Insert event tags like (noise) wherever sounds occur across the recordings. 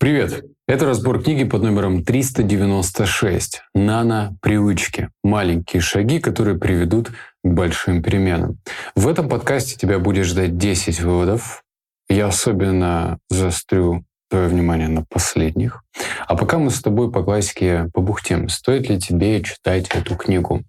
Привет! Это разбор книги под номером 396 «Нано-привычки. Маленькие шаги, которые приведут к большим переменам». В этом подкасте тебя будет ждать 10 выводов. Я особенно заострю твое внимание на последних. А пока мы с тобой по классике побухтим, стоит ли тебе читать эту книгу?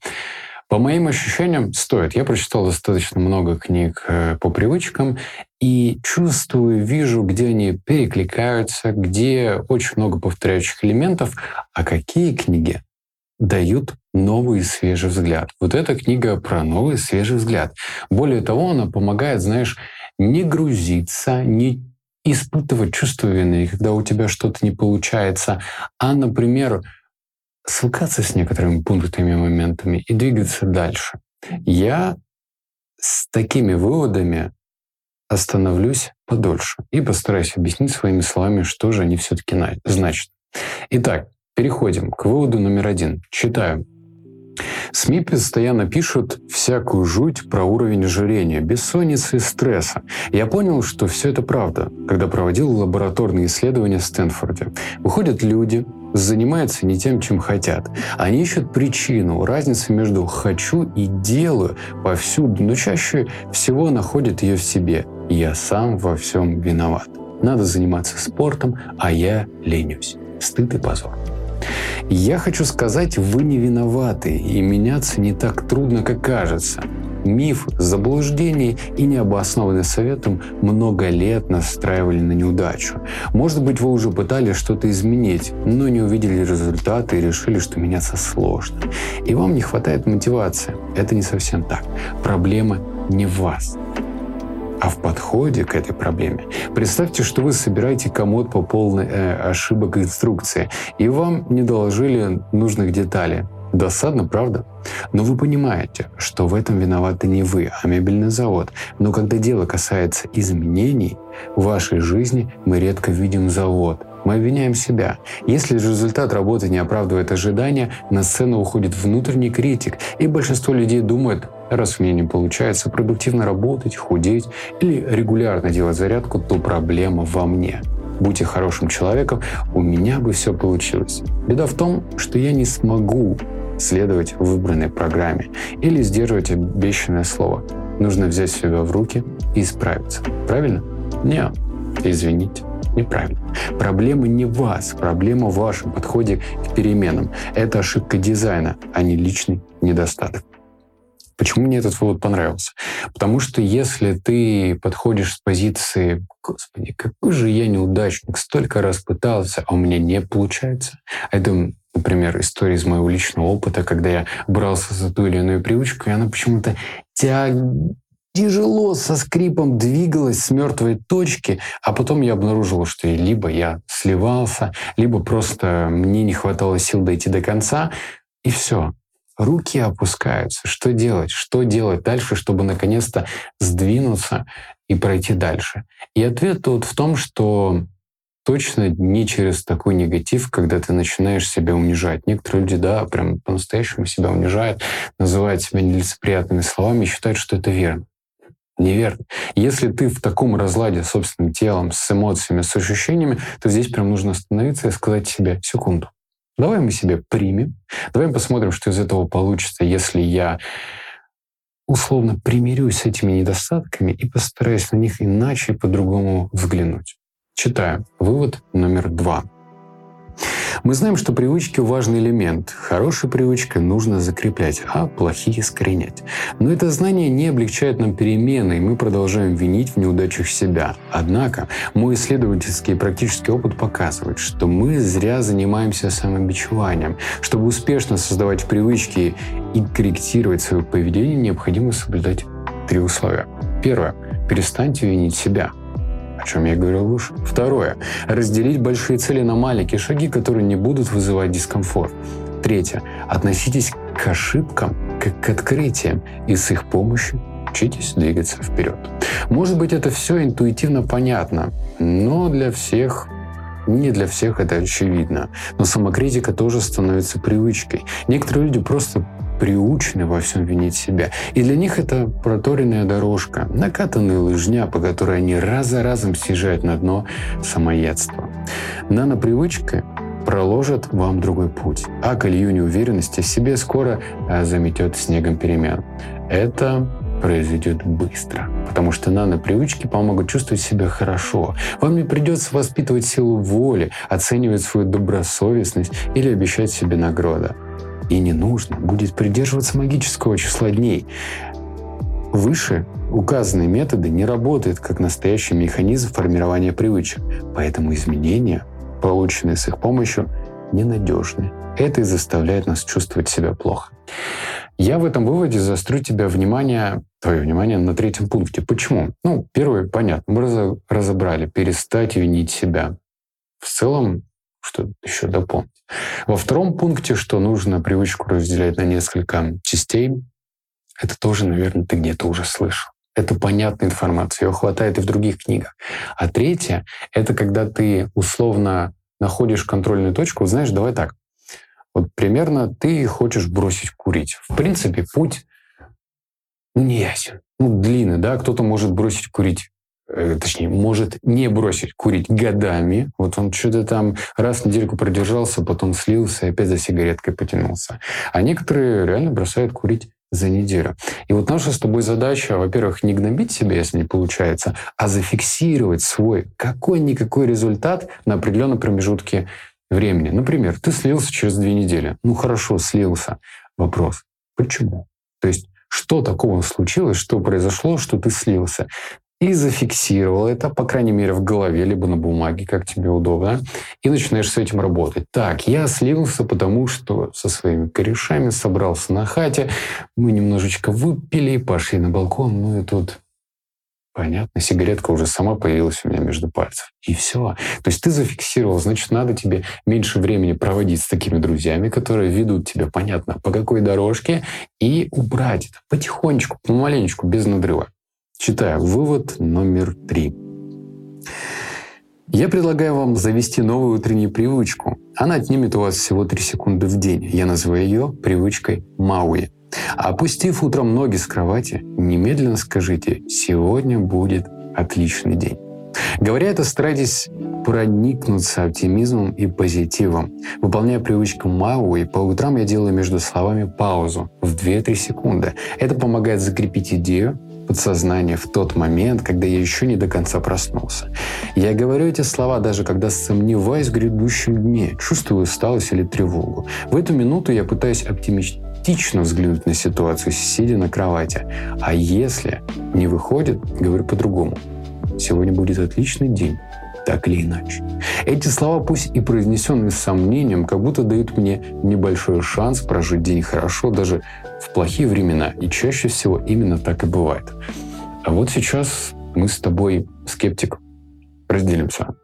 По моим ощущениям, стоит. Я прочитал достаточно много книг э, по привычкам и чувствую, вижу, где они перекликаются, где очень много повторяющих элементов, а какие книги дают новый свежий взгляд. Вот эта книга про новый свежий взгляд. Более того, она помогает, знаешь, не грузиться, не испытывать чувство вины, когда у тебя что-то не получается, а, например, свыкаться с некоторыми пунктами, моментами и двигаться дальше. Я с такими выводами остановлюсь подольше и постараюсь объяснить своими словами, что же они все-таки значат. Итак, переходим к выводу номер один. Читаю. СМИ постоянно пишут всякую жуть про уровень ожирения, бессонницы и стресса. Я понял, что все это правда, когда проводил лабораторные исследования в Стэнфорде. Выходят люди, занимаются не тем, чем хотят. Они ищут причину, разницу между «хочу» и «делаю» повсюду, но чаще всего находят ее в себе. «Я сам во всем виноват». Надо заниматься спортом, а я ленюсь. Стыд и позор. Я хочу сказать, вы не виноваты, и меняться не так трудно, как кажется. Миф, заблуждение и необоснованный советом много лет настраивали на неудачу. Может быть, вы уже пытались что-то изменить, но не увидели результаты и решили, что меняться сложно. И вам не хватает мотивации. Это не совсем так. Проблема не в вас а в подходе к этой проблеме. Представьте, что вы собираете комод по полной э, ошибок инструкции, и вам не доложили нужных деталей. Досадно, правда? Но вы понимаете, что в этом виноваты не вы, а мебельный завод. Но когда дело касается изменений в вашей жизни, мы редко видим завод. Мы обвиняем себя. Если результат работы не оправдывает ожидания, на сцену уходит внутренний критик, и большинство людей думает, раз у меня не получается продуктивно работать, худеть или регулярно делать зарядку, то проблема во мне будьте хорошим человеком, у меня бы все получилось. Беда в том, что я не смогу следовать выбранной программе или сдерживать обещанное слово. Нужно взять себя в руки и исправиться. Правильно? Нет. Извините. Неправильно. Проблема не в вас, проблема в вашем подходе к переменам. Это ошибка дизайна, а не личный недостаток. Почему мне этот вывод понравился? Потому что если ты подходишь с позиции «Господи, какой же я неудачник, столько раз пытался, а у меня не получается», это например, история из моего личного опыта, когда я брался за ту или иную привычку, и она почему-то тяг... тяжело со скрипом двигалась с мертвой точки, а потом я обнаружил, что либо я сливался, либо просто мне не хватало сил дойти до конца, и все. Руки опускаются. Что делать? Что делать дальше, чтобы наконец-то сдвинуться и пройти дальше? И ответ тут в том, что точно не через такой негатив, когда ты начинаешь себя унижать. Некоторые люди, да, прям по-настоящему себя унижают, называют себя нелицеприятными словами и считают, что это верно. Неверно. Если ты в таком разладе с собственным телом, с эмоциями, с ощущениями, то здесь прям нужно остановиться и сказать себе «секунду». Давай мы себе примем, давай посмотрим, что из этого получится, если я условно примирюсь с этими недостатками и постараюсь на них иначе и по-другому взглянуть. Читаю. Вывод номер два. Мы знаем, что привычки – важный элемент. Хорошая привычка нужно закреплять, а плохие – искоренять. Но это знание не облегчает нам перемены, и мы продолжаем винить в неудачах себя. Однако мой исследовательский и практический опыт показывает, что мы зря занимаемся самобичеванием. Чтобы успешно создавать привычки и корректировать свое поведение, необходимо соблюдать три условия. Первое. Перестаньте винить себя чем я говорил выше. Второе. Разделить большие цели на маленькие шаги, которые не будут вызывать дискомфорт. Третье. Относитесь к ошибкам как к открытиям и с их помощью учитесь двигаться вперед. Может быть, это все интуитивно понятно, но для всех не для всех это очевидно. Но самокритика тоже становится привычкой. Некоторые люди просто приучены во всем винить себя. И для них это проторенная дорожка, накатанная лыжня, по которой они раз за разом съезжают на дно самоедства. Нанопривычка проложит вам другой путь, а колею неуверенности себе скоро а, заметет снегом перемен. Это произойдет быстро, потому что нано-привычки помогут чувствовать себя хорошо. Вам не придется воспитывать силу воли, оценивать свою добросовестность или обещать себе награды. И не нужно будет придерживаться магического числа дней. Выше указанные методы не работают как настоящий механизм формирования привычек, поэтому изменения, полученные с их помощью, ненадежны. Это и заставляет нас чувствовать себя плохо. Я в этом выводе заострю тебя внимание, твое внимание на третьем пункте. Почему? Ну, первое, понятно, мы разобрали, перестать винить себя. В целом, что еще дополнить. Во втором пункте, что нужно привычку разделять на несколько частей, это тоже, наверное, ты где-то уже слышал. Это понятная информация, ее хватает и в других книгах. А третье — это когда ты условно находишь контрольную точку. Знаешь, давай так. Вот примерно ты хочешь бросить курить. В принципе, путь ну, не ясен. Ну, длинный, да, кто-то может бросить курить точнее, может не бросить курить годами. Вот он что-то там раз недельку продержался, потом слился и опять за сигареткой потянулся. А некоторые реально бросают курить за неделю. И вот наша с тобой задача, во-первых, не гнобить себя, если не получается, а зафиксировать свой какой-никакой результат на определенном промежутке времени. Например, ты слился через две недели. Ну хорошо, слился. Вопрос, почему? То есть что такого случилось, что произошло, что ты слился? И зафиксировал это, по крайней мере, в голове, либо на бумаге, как тебе удобно, и начинаешь с этим работать. Так, я слился, потому что со своими корешами собрался на хате, мы немножечко выпили, пошли на балкон, ну и тут Понятно, сигаретка уже сама появилась у меня между пальцев. И все. То есть ты зафиксировал, значит, надо тебе меньше времени проводить с такими друзьями, которые ведут тебя, понятно, по какой дорожке, и убрать это потихонечку, помаленечку, без надрыва. Читаю. Вывод номер три. Я предлагаю вам завести новую утреннюю привычку. Она отнимет у вас всего 3 секунды в день. Я называю ее привычкой Мауи. Опустив утром ноги с кровати, немедленно скажите «Сегодня будет отличный день». Говоря это, старайтесь проникнуться оптимизмом и позитивом. Выполняя привычку Мауи, по утрам я делаю между словами паузу в 2-3 секунды. Это помогает закрепить идею, подсознание в тот момент, когда я еще не до конца проснулся. Я говорю эти слова даже когда сомневаюсь в грядущем дне, чувствую усталость или тревогу. В эту минуту я пытаюсь оптимистично взглянуть на ситуацию, сидя на кровати. А если не выходит, говорю по-другому. Сегодня будет отличный день, так или иначе. Эти слова, пусть и произнесенные с сомнением, как будто дают мне небольшой шанс прожить день хорошо даже в плохие времена. И чаще всего именно так и бывает. А вот сейчас мы с тобой, скептик, разделимся.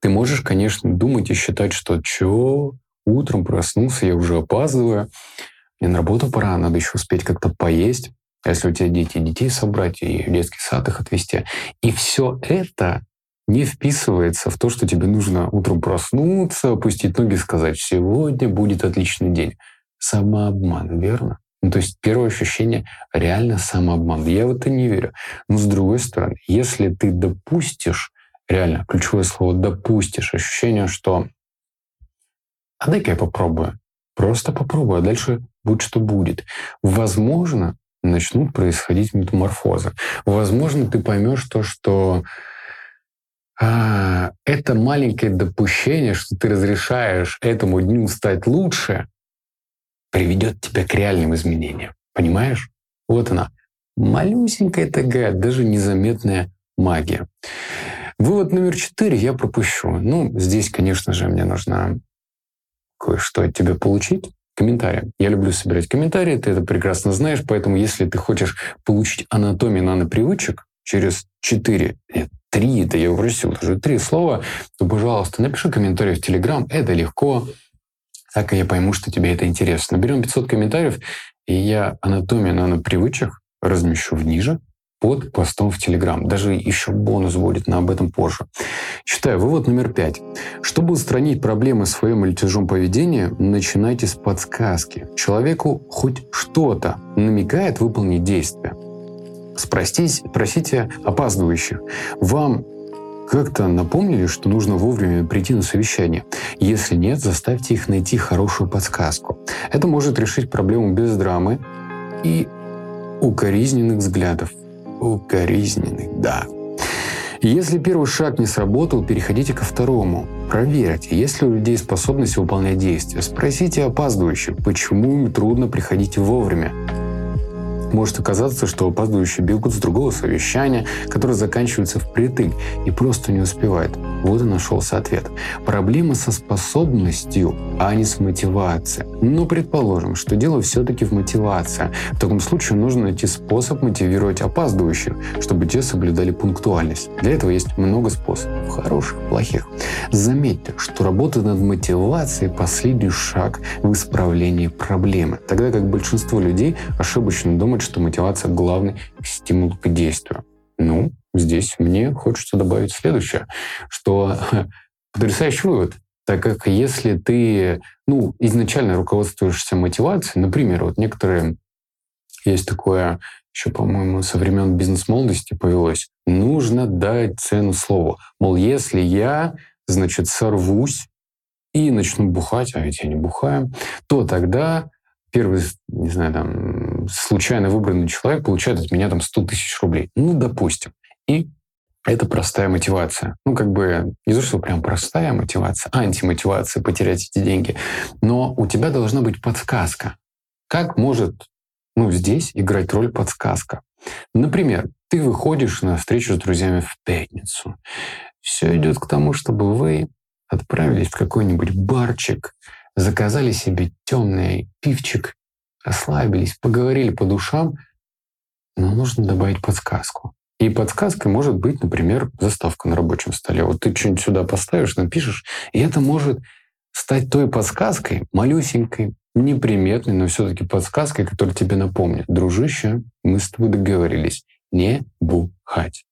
Ты можешь, конечно, думать и считать, что чё, утром проснулся, я уже опаздываю, мне на работу пора, надо еще успеть как-то поесть, если у тебя дети, детей собрать и в детский сад их отвезти. И все это не вписывается в то, что тебе нужно утром проснуться, опустить ноги и сказать, сегодня будет отличный день. Самообман, верно? Ну, то есть первое ощущение реально самообман. Я в это не верю. Но с другой стороны, если ты допустишь, реально ключевое слово допустишь, ощущение, что а дай-ка я попробую. Просто попробую, а дальше будет что будет. Возможно, начнут происходить метаморфозы. Возможно, ты поймешь то, что а, это маленькое допущение, что ты разрешаешь этому дню стать лучше, приведет тебя к реальным изменениям. Понимаешь? Вот она. Малюсенькая такая, даже незаметная магия. Вывод номер четыре я пропущу. Ну, здесь, конечно же, мне нужна кое-что от тебя получить, комментарии. Я люблю собирать комментарии, ты это прекрасно знаешь, поэтому если ты хочешь получить анатомию нанопривычек через 4, нет, 3, это я упростил, даже 3 слова, то, пожалуйста, напиши комментарий в Телеграм, это легко, так и я пойму, что тебе это интересно. Наберем 500 комментариев, и я анатомию нанопривычек размещу ниже, под постом в Телеграм. Даже еще бонус будет, но об этом позже. Читаю. Вывод номер пять. Чтобы устранить проблемы своем или чужом поведении, начинайте с подсказки. Человеку хоть что-то намекает выполнить действие. Спросите, просите опаздывающих. Вам как-то напомнили, что нужно вовремя прийти на совещание? Если нет, заставьте их найти хорошую подсказку. Это может решить проблему без драмы и укоризненных взглядов. Укоризненных, да. Если первый шаг не сработал, переходите ко второму. Проверьте, есть ли у людей способность выполнять действия. Спросите опаздывающих, почему им трудно приходить вовремя. Может оказаться, что опаздывающие бегут с другого совещания, которое заканчивается впритык и просто не успевает. Вот и нашелся ответ. Проблема со способностью, а не с мотивацией. Но предположим, что дело все-таки в мотивации. В таком случае нужно найти способ мотивировать опаздывающих, чтобы те соблюдали пунктуальность. Для этого есть много способов, хороших, плохих. Заметьте, что работа над мотивацией – последний шаг в исправлении проблемы, тогда как большинство людей ошибочно думают, что мотивация — главный стимул к действию. Ну, здесь мне хочется добавить следующее, что потрясающий вывод, так как если ты ну, изначально руководствуешься мотивацией, например, вот некоторые, есть такое, еще, по-моему, со времен бизнес-молодости повелось, нужно дать цену слову. Мол, если я, значит, сорвусь и начну бухать, а ведь я не бухаю, то тогда первый, не знаю, там, случайно выбранный человек получает от меня там 100 тысяч рублей. Ну, допустим. И это простая мотивация. Ну, как бы, не то, что прям простая мотивация, а антимотивация потерять эти деньги. Но у тебя должна быть подсказка. Как может ну, здесь играть роль подсказка? Например, ты выходишь на встречу с друзьями в пятницу. Все идет к тому, чтобы вы отправились в какой-нибудь барчик, заказали себе темный пивчик, расслабились, поговорили по душам, но нужно добавить подсказку. И подсказкой может быть, например, заставка на рабочем столе. Вот ты что-нибудь сюда поставишь, напишешь, и это может стать той подсказкой, малюсенькой, неприметной, но все-таки подсказкой, которая тебе напомнит. Дружище, мы с тобой договорились не бухать.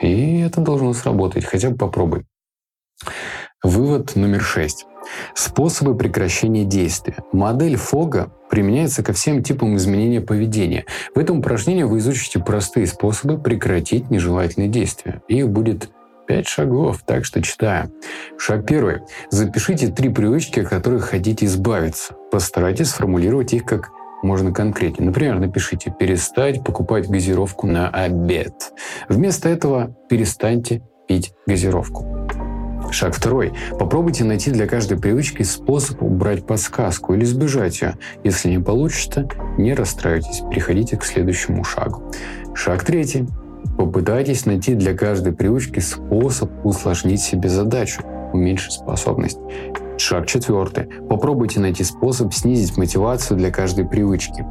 И это должно сработать, хотя бы попробуй. Вывод номер шесть. Способы прекращения действия. Модель Фога применяется ко всем типам изменения поведения. В этом упражнении вы изучите простые способы прекратить нежелательные действия. Их будет пять шагов, так что читаем. Шаг первый. Запишите три привычки, от которых хотите избавиться. Постарайтесь сформулировать их как можно конкретнее. Например, напишите «перестать покупать газировку на обед». Вместо этого перестаньте пить газировку. Шаг второй. Попробуйте найти для каждой привычки способ убрать подсказку или сбежать ее. Если не получится, не расстраивайтесь, переходите к следующему шагу. Шаг третий. Попытайтесь найти для каждой привычки способ усложнить себе задачу, уменьшить способность. Шаг четвертый. Попробуйте найти способ снизить мотивацию для каждой привычки.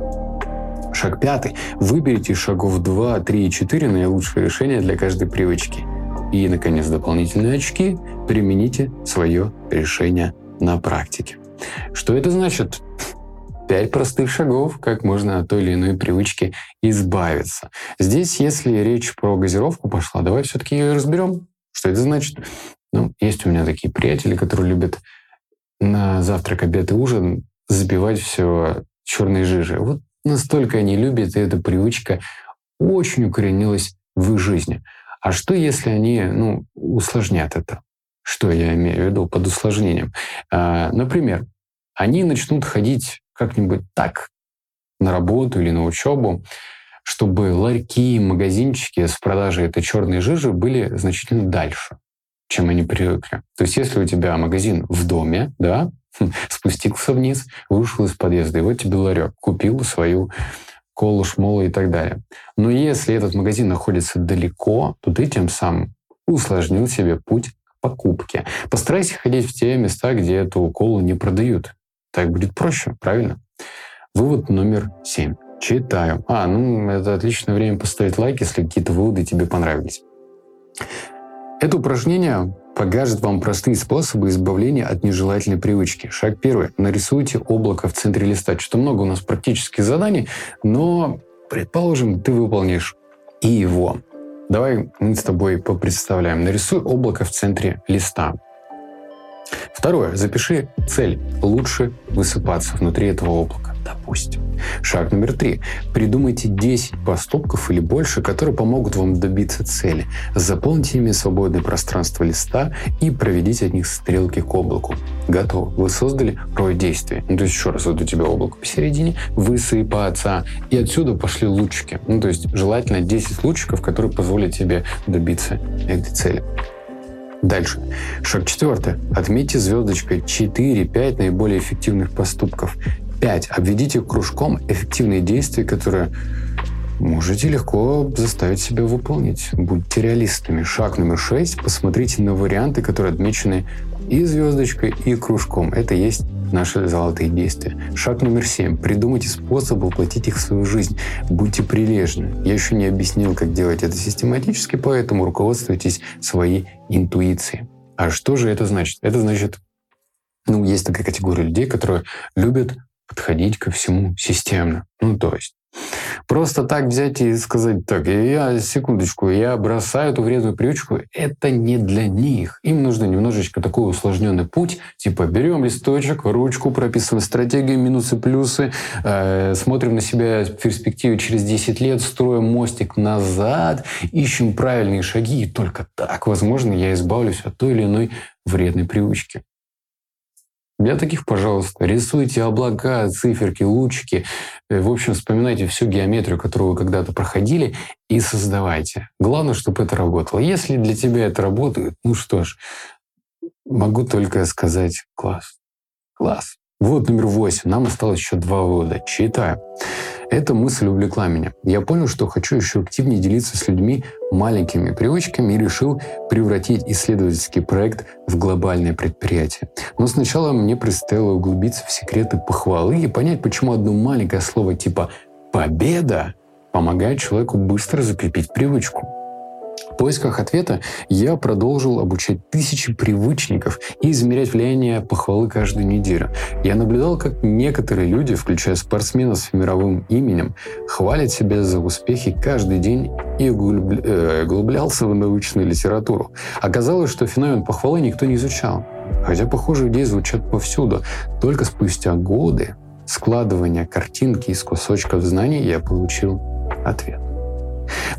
Шаг пятый. Выберите шагов 2, 3 и 4 наилучшее решение для каждой привычки. И, наконец, дополнительные очки примените свое решение на практике. Что это значит? Пять простых шагов, как можно от той или иной привычки избавиться. Здесь, если речь про газировку пошла, давай все-таки ее разберем. Что это значит? Ну, есть у меня такие приятели, которые любят на завтрак, обед и ужин забивать все черной жижей. Вот настолько они любят, и эта привычка очень укоренилась в их жизни. А что, если они ну, усложнят это? Что я имею в виду под усложнением? А, например, они начнут ходить как-нибудь так на работу или на учебу, чтобы ларьки, магазинчики с продажей этой черной жижи были значительно дальше, чем они привыкли. То есть если у тебя магазин в доме, да, (laughs) спустился вниз, вышел из подъезда, и вот тебе ларек, купил свою колу, шмолу и так далее. Но если этот магазин находится далеко, то ты тем самым усложнил себе путь к покупке. Постарайся ходить в те места, где эту колу не продают. Так будет проще, правильно? Вывод номер семь. Читаю. А, ну, это отличное время поставить лайк, если какие-то выводы тебе понравились. Это упражнение покажет вам простые способы избавления от нежелательной привычки. Шаг первый. Нарисуйте облако в центре листа. Что-то много у нас практических заданий, но, предположим, ты выполнишь и его. Давай мы с тобой попредставляем. Нарисуй облако в центре листа. Второе. Запиши цель. Лучше высыпаться внутри этого облака. Допустим. Шаг номер три. Придумайте 10 поступков или больше, которые помогут вам добиться цели. Заполните ими свободное пространство листа и проведите от них стрелки к облаку. Готово. Вы создали рой действий. Ну, то есть, еще раз, вот у тебя облако посередине, высыпаться, и отсюда пошли лучики. Ну, то есть, желательно 10 лучиков, которые позволят тебе добиться этой цели. Дальше. Шаг четвертый. Отметьте звездочкой 4-5 наиболее эффективных поступков. 5. Обведите кружком эффективные действия, которые можете легко заставить себя выполнить. Будьте реалистами. Шаг номер 6. Посмотрите на варианты, которые отмечены и звездочкой, и кружком. Это есть наши золотые действия. Шаг номер семь. Придумайте способ воплотить их в свою жизнь. Будьте прилежны. Я еще не объяснил, как делать это систематически, поэтому руководствуйтесь своей интуицией. А что же это значит? Это значит, ну, есть такая категория людей, которые любят подходить ко всему системно. Ну, то есть Просто так взять и сказать, так, я, секундочку, я бросаю эту вредную привычку, это не для них. Им нужно немножечко такой усложненный путь, типа берем листочек, ручку, прописываем стратегию, минусы, плюсы, э, смотрим на себя в перспективе через 10 лет, строим мостик назад, ищем правильные шаги, и только так, возможно, я избавлюсь от той или иной вредной привычки. Для таких, пожалуйста, рисуйте облака, циферки, лучики. Э, в общем, вспоминайте всю геометрию, которую вы когда-то проходили, и создавайте. Главное, чтобы это работало. Если для тебя это работает, ну что ж, могу только сказать класс. Класс. Вот номер восемь. Нам осталось еще два вывода. Читаю. Эта мысль увлекла меня. Я понял, что хочу еще активнее делиться с людьми маленькими привычками и решил превратить исследовательский проект в глобальное предприятие. Но сначала мне предстояло углубиться в секреты похвалы и понять, почему одно маленькое слово типа «победа» помогает человеку быстро закрепить привычку. В поисках ответа я продолжил обучать тысячи привычников и измерять влияние похвалы каждую неделю. Я наблюдал, как некоторые люди, включая спортсменов с мировым именем, хвалят себя за успехи каждый день и э, углублялся в научную литературу. Оказалось, что феномен похвалы никто не изучал. Хотя похожие идеи звучат повсюду. Только спустя годы складывания картинки из кусочков знаний я получил ответ.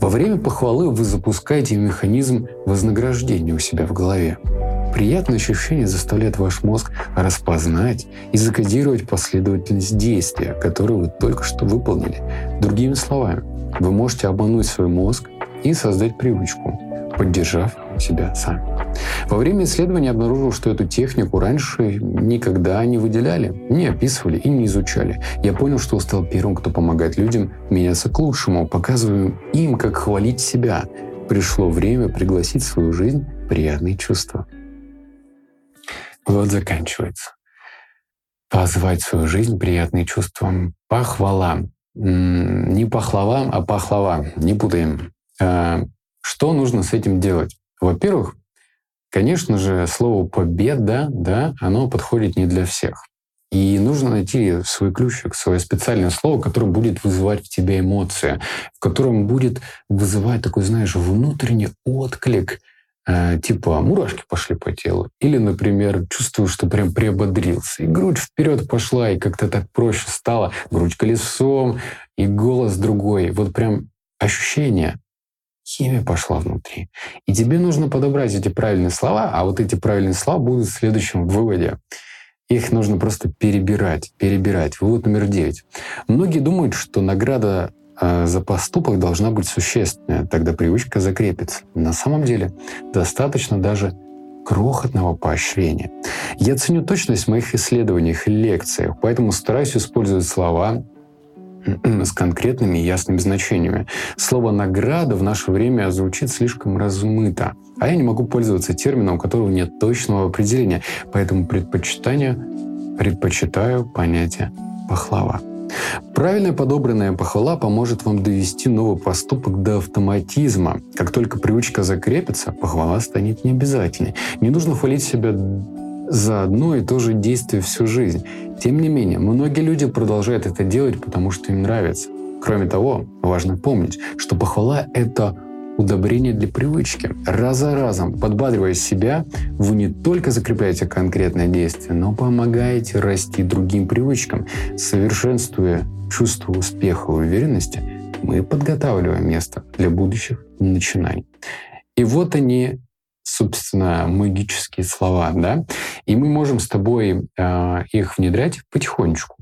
Во время похвалы вы запускаете механизм вознаграждения у себя в голове. Приятное ощущение заставляет ваш мозг распознать и закодировать последовательность действия, которую вы только что выполнили. Другими словами, вы можете обмануть свой мозг и создать привычку, поддержав себя сами. Во время исследования обнаружил, что эту технику раньше никогда не выделяли, не описывали и не изучали. Я понял, что стал первым, кто помогает людям меняться к лучшему, показывая им, как хвалить себя. Пришло время пригласить в свою жизнь приятные чувства. Вот заканчивается. Позвать в свою жизнь приятные чувства. Похвала. Не пахлава, а пахлава. Не путаем. А, что нужно с этим делать? Во-первых, конечно же, слово «победа», да, оно подходит не для всех. И нужно найти свой ключик, свое специальное слово, которое будет вызывать в тебе эмоции, в котором будет вызывать такой, знаешь, внутренний отклик, э, типа мурашки пошли по телу. Или, например, чувствую, что прям приободрился. И грудь вперед пошла, и как-то так проще стало. Грудь колесом, и голос другой. Вот прям ощущение химия пошла внутри. И тебе нужно подобрать эти правильные слова, а вот эти правильные слова будут в следующем выводе. Их нужно просто перебирать, перебирать. Вывод номер девять. Многие думают, что награда э, за поступок должна быть существенная, тогда привычка закрепится. На самом деле достаточно даже крохотного поощрения. Я ценю точность в моих исследованиях и лекциях, поэтому стараюсь использовать слова, с конкретными и ясными значениями. Слово «награда» в наше время звучит слишком размыто, а я не могу пользоваться термином, у которого нет точного определения, поэтому предпочитание предпочитаю понятие «пахлава». Правильно подобранная похвала поможет вам довести новый поступок до автоматизма. Как только привычка закрепится, похвала станет необязательной. Не нужно хвалить себя за одно и то же действие всю жизнь. Тем не менее, многие люди продолжают это делать, потому что им нравится. Кроме того, важно помнить, что похвала — это удобрение для привычки. Раз за разом, подбадривая себя, вы не только закрепляете конкретное действие, но помогаете расти другим привычкам. Совершенствуя чувство успеха и уверенности, мы подготавливаем место для будущих начинаний. И вот они, собственно, магические слова, да? И мы можем с тобой э, их внедрять потихонечку,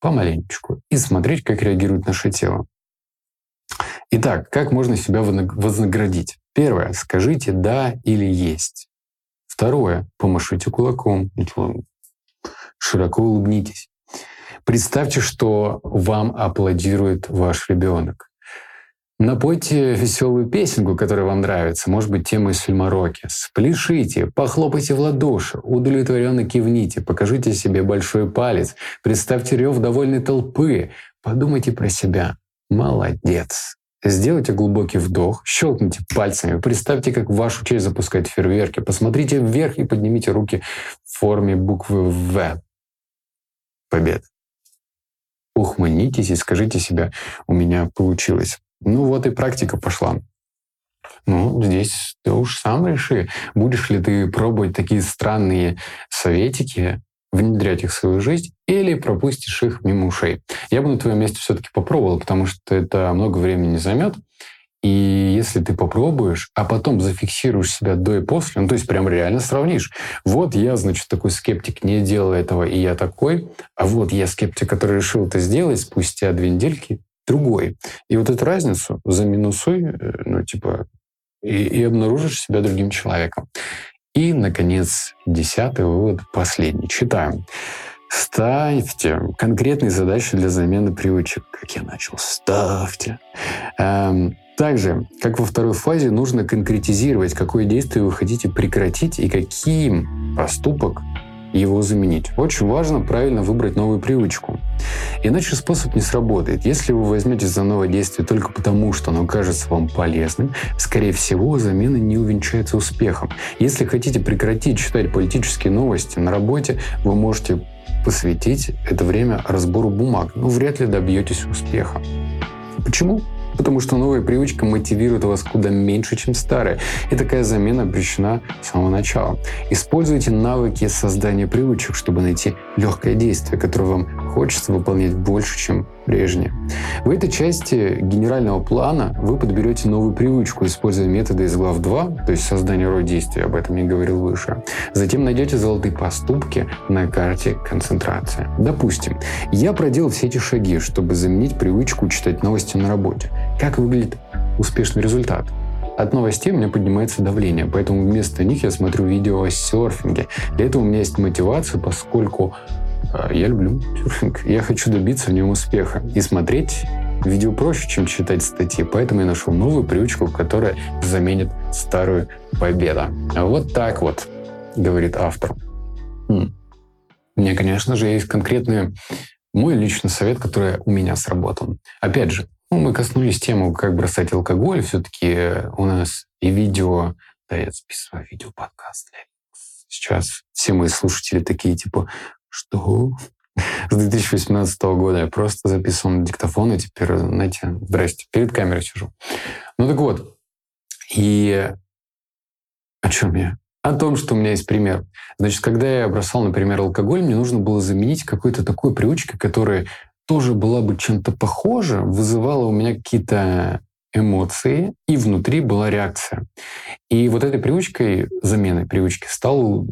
помаленечку, и смотреть, как реагирует наше тело. Итак, как можно себя вознаградить? Первое. Скажите «да» или «есть». Второе. Помашите кулаком. Широко улыбнитесь. Представьте, что вам аплодирует ваш ребенок. Напойте веселую песенку, которая вам нравится, может быть, тему из фильма «Рокки». Спляшите, похлопайте в ладоши, удовлетворенно кивните, покажите себе большой палец, представьте рев довольной толпы, подумайте про себя. Молодец. Сделайте глубокий вдох, щелкните пальцами, представьте, как в вашу честь запускают фейерверки, посмотрите вверх и поднимите руки в форме буквы «В». Победа. Ухмыльнитесь и скажите себе «У меня получилось». Ну вот и практика пошла. Ну, здесь ты уж сам реши, будешь ли ты пробовать такие странные советики, внедрять их в свою жизнь, или пропустишь их мимо ушей. Я бы на твоем месте все-таки попробовал, потому что это много времени займет. И если ты попробуешь, а потом зафиксируешь себя до и после, ну то есть прям реально сравнишь. Вот я, значит, такой скептик, не делал этого, и я такой. А вот я скептик, который решил это сделать спустя две недельки, другой. И вот эту разницу заминусуй, э, ну, типа, и, и обнаружишь себя другим человеком. И, наконец, десятый вывод, последний. Читаем. Ставьте конкретные задачи для замены привычек. Как я начал, ставьте. Эм, также, как во второй фазе, нужно конкретизировать, какое действие вы хотите прекратить и каким поступок его заменить. Очень важно правильно выбрать новую привычку. Иначе способ не сработает. Если вы возьметесь за новое действие только потому, что оно кажется вам полезным, скорее всего, замена не увенчается успехом. Если хотите прекратить читать политические новости на работе, вы можете посвятить это время разбору бумаг, но вряд ли добьетесь успеха. Почему? Потому что новая привычка мотивирует вас куда меньше, чем старая. И такая замена обречена с самого начала. Используйте навыки создания привычек, чтобы найти легкое действие, которое вам хочется выполнять больше, чем прежнее. В этой части генерального плана вы подберете новую привычку, используя методы из глав 2, то есть создание роя действий, об этом я говорил выше. Затем найдете золотые поступки на карте концентрации. Допустим, я проделал все эти шаги, чтобы заменить привычку читать новости на работе. Как выглядит успешный результат? От новостей у меня поднимается давление, поэтому вместо них я смотрю видео о серфинге. Для этого у меня есть мотивация, поскольку я люблю серфинг. Я хочу добиться в нем успеха. И смотреть видео проще, чем читать статьи. Поэтому я нашел новую привычку, которая заменит старую победу. Вот так вот, говорит автор. Хм. У меня, конечно же, есть конкретный мой личный совет, который у меня сработал. Опять же, ну, мы коснулись темы, как бросать алкоголь. Все-таки у нас и видео... Да, я записываю видео-подкаст. Сейчас все мои слушатели такие, типа, что? (laughs) С 2018 года я просто записывал на диктофон, и теперь, знаете, здрасте, перед камерой сижу. Ну так вот, и о чем я? О том, что у меня есть пример. Значит, когда я бросал, например, алкоголь, мне нужно было заменить какой-то такой привычкой, которая тоже была бы чем-то похожа, вызывала у меня какие-то эмоции, и внутри была реакция. И вот этой привычкой, заменой привычки, стал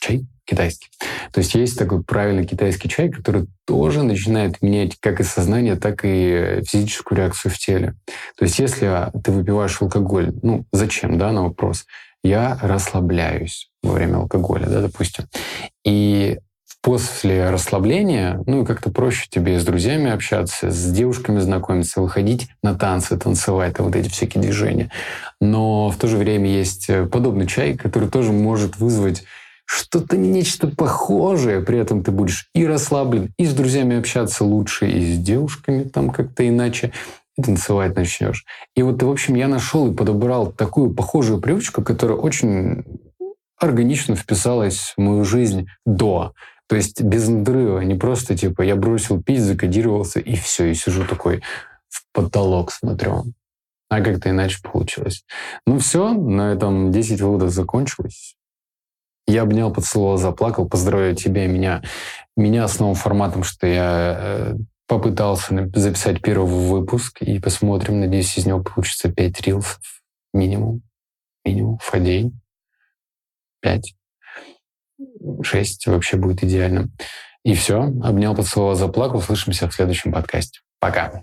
чай китайский. То есть есть такой правильный китайский чай, который тоже начинает менять как и сознание, так и физическую реакцию в теле. То есть если ты выпиваешь алкоголь, ну зачем, да, на вопрос, я расслабляюсь во время алкоголя, да, допустим. И после расслабления, ну и как-то проще тебе с друзьями общаться, с девушками знакомиться, выходить на танцы, танцевать, вот эти всякие движения. Но в то же время есть э, подобный чай, который тоже может вызвать что-то нечто похожее, при этом ты будешь и расслаблен, и с друзьями общаться лучше, и с девушками там как-то иначе, и танцевать начнешь. И вот, в общем, я нашел и подобрал такую похожую привычку, которая очень органично вписалась в мою жизнь до То есть без надрыва, не просто типа я бросил пить, закодировался и все, и сижу такой в потолок смотрю. А как-то иначе получилось. Ну все, на этом 10 выводов закончилось. Я обнял, поцеловал, заплакал. Поздравляю тебя и меня. Меня с новым форматом, что я э, попытался записать первый выпуск и посмотрим. Надеюсь, из него получится 5 рилсов минимум. Минимум в день. 5. 6 вообще будет идеально. И все. Обнял, поцеловал, заплакал. Услышимся в следующем подкасте. Пока.